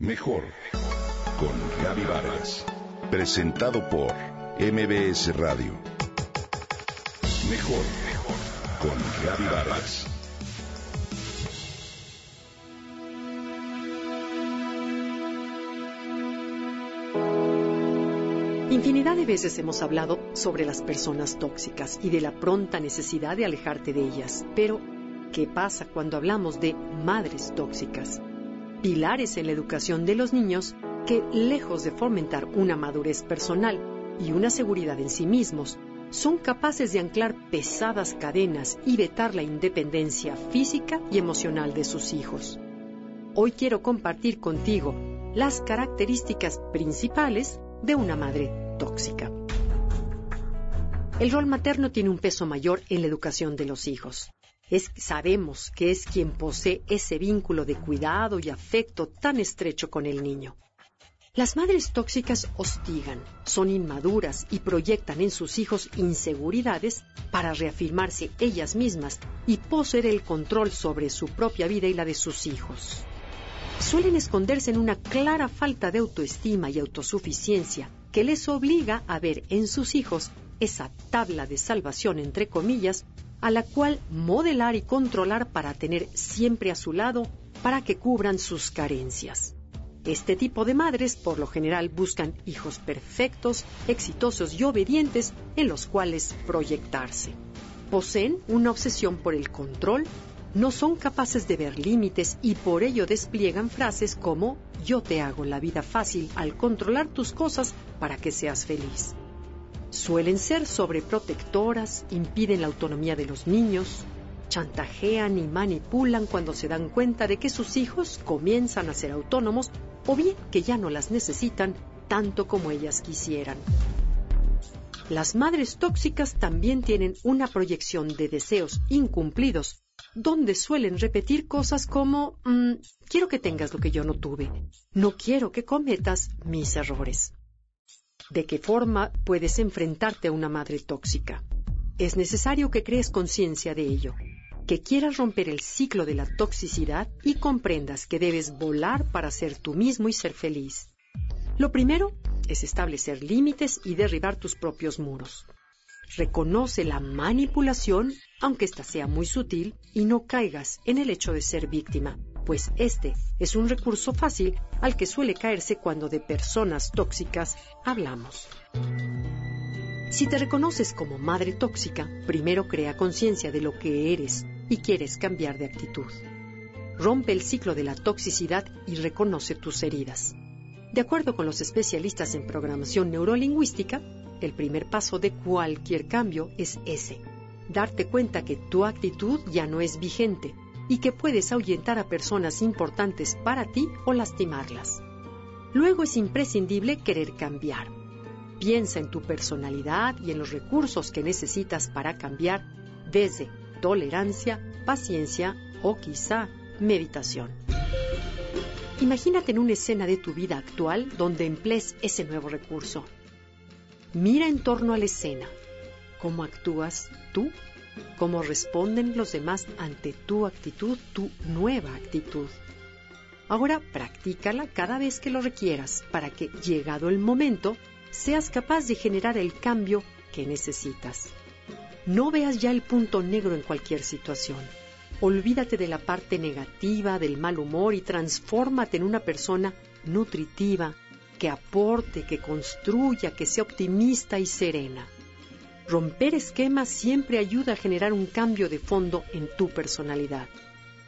Mejor con Gaby Vargas. Presentado por MBS Radio. Mejor con Gaby Vargas. Infinidad de veces hemos hablado sobre las personas tóxicas y de la pronta necesidad de alejarte de ellas. Pero, ¿qué pasa cuando hablamos de madres tóxicas? Pilares en la educación de los niños que, lejos de fomentar una madurez personal y una seguridad en sí mismos, son capaces de anclar pesadas cadenas y vetar la independencia física y emocional de sus hijos. Hoy quiero compartir contigo las características principales de una madre tóxica. El rol materno tiene un peso mayor en la educación de los hijos. Es, sabemos que es quien posee ese vínculo de cuidado y afecto tan estrecho con el niño. Las madres tóxicas hostigan, son inmaduras y proyectan en sus hijos inseguridades para reafirmarse ellas mismas y poseer el control sobre su propia vida y la de sus hijos. Suelen esconderse en una clara falta de autoestima y autosuficiencia que les obliga a ver en sus hijos esa tabla de salvación, entre comillas, a la cual modelar y controlar para tener siempre a su lado para que cubran sus carencias. Este tipo de madres por lo general buscan hijos perfectos, exitosos y obedientes en los cuales proyectarse. Poseen una obsesión por el control, no son capaces de ver límites y por ello despliegan frases como yo te hago la vida fácil al controlar tus cosas para que seas feliz. Suelen ser sobreprotectoras, impiden la autonomía de los niños, chantajean y manipulan cuando se dan cuenta de que sus hijos comienzan a ser autónomos o bien que ya no las necesitan tanto como ellas quisieran. Las madres tóxicas también tienen una proyección de deseos incumplidos, donde suelen repetir cosas como mm, quiero que tengas lo que yo no tuve, no quiero que cometas mis errores. ¿De qué forma puedes enfrentarte a una madre tóxica? Es necesario que crees conciencia de ello, que quieras romper el ciclo de la toxicidad y comprendas que debes volar para ser tú mismo y ser feliz. Lo primero es establecer límites y derribar tus propios muros. Reconoce la manipulación, aunque ésta sea muy sutil, y no caigas en el hecho de ser víctima pues este es un recurso fácil al que suele caerse cuando de personas tóxicas hablamos. Si te reconoces como madre tóxica, primero crea conciencia de lo que eres y quieres cambiar de actitud. Rompe el ciclo de la toxicidad y reconoce tus heridas. De acuerdo con los especialistas en programación neurolingüística, el primer paso de cualquier cambio es ese, darte cuenta que tu actitud ya no es vigente y que puedes ahuyentar a personas importantes para ti o lastimarlas. Luego es imprescindible querer cambiar. Piensa en tu personalidad y en los recursos que necesitas para cambiar desde tolerancia, paciencia o quizá meditación. Imagínate en una escena de tu vida actual donde emplees ese nuevo recurso. Mira en torno a la escena. ¿Cómo actúas tú cómo responden los demás ante tu actitud, tu nueva actitud. Ahora practícala cada vez que lo requieras para que, llegado el momento, seas capaz de generar el cambio que necesitas. No veas ya el punto negro en cualquier situación. Olvídate de la parte negativa, del mal humor y transfórmate en una persona nutritiva, que aporte, que construya, que sea optimista y serena. Romper esquemas siempre ayuda a generar un cambio de fondo en tu personalidad.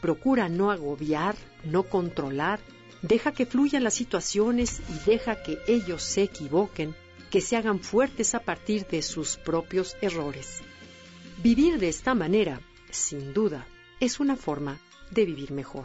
Procura no agobiar, no controlar, deja que fluyan las situaciones y deja que ellos se equivoquen, que se hagan fuertes a partir de sus propios errores. Vivir de esta manera, sin duda, es una forma de vivir mejor.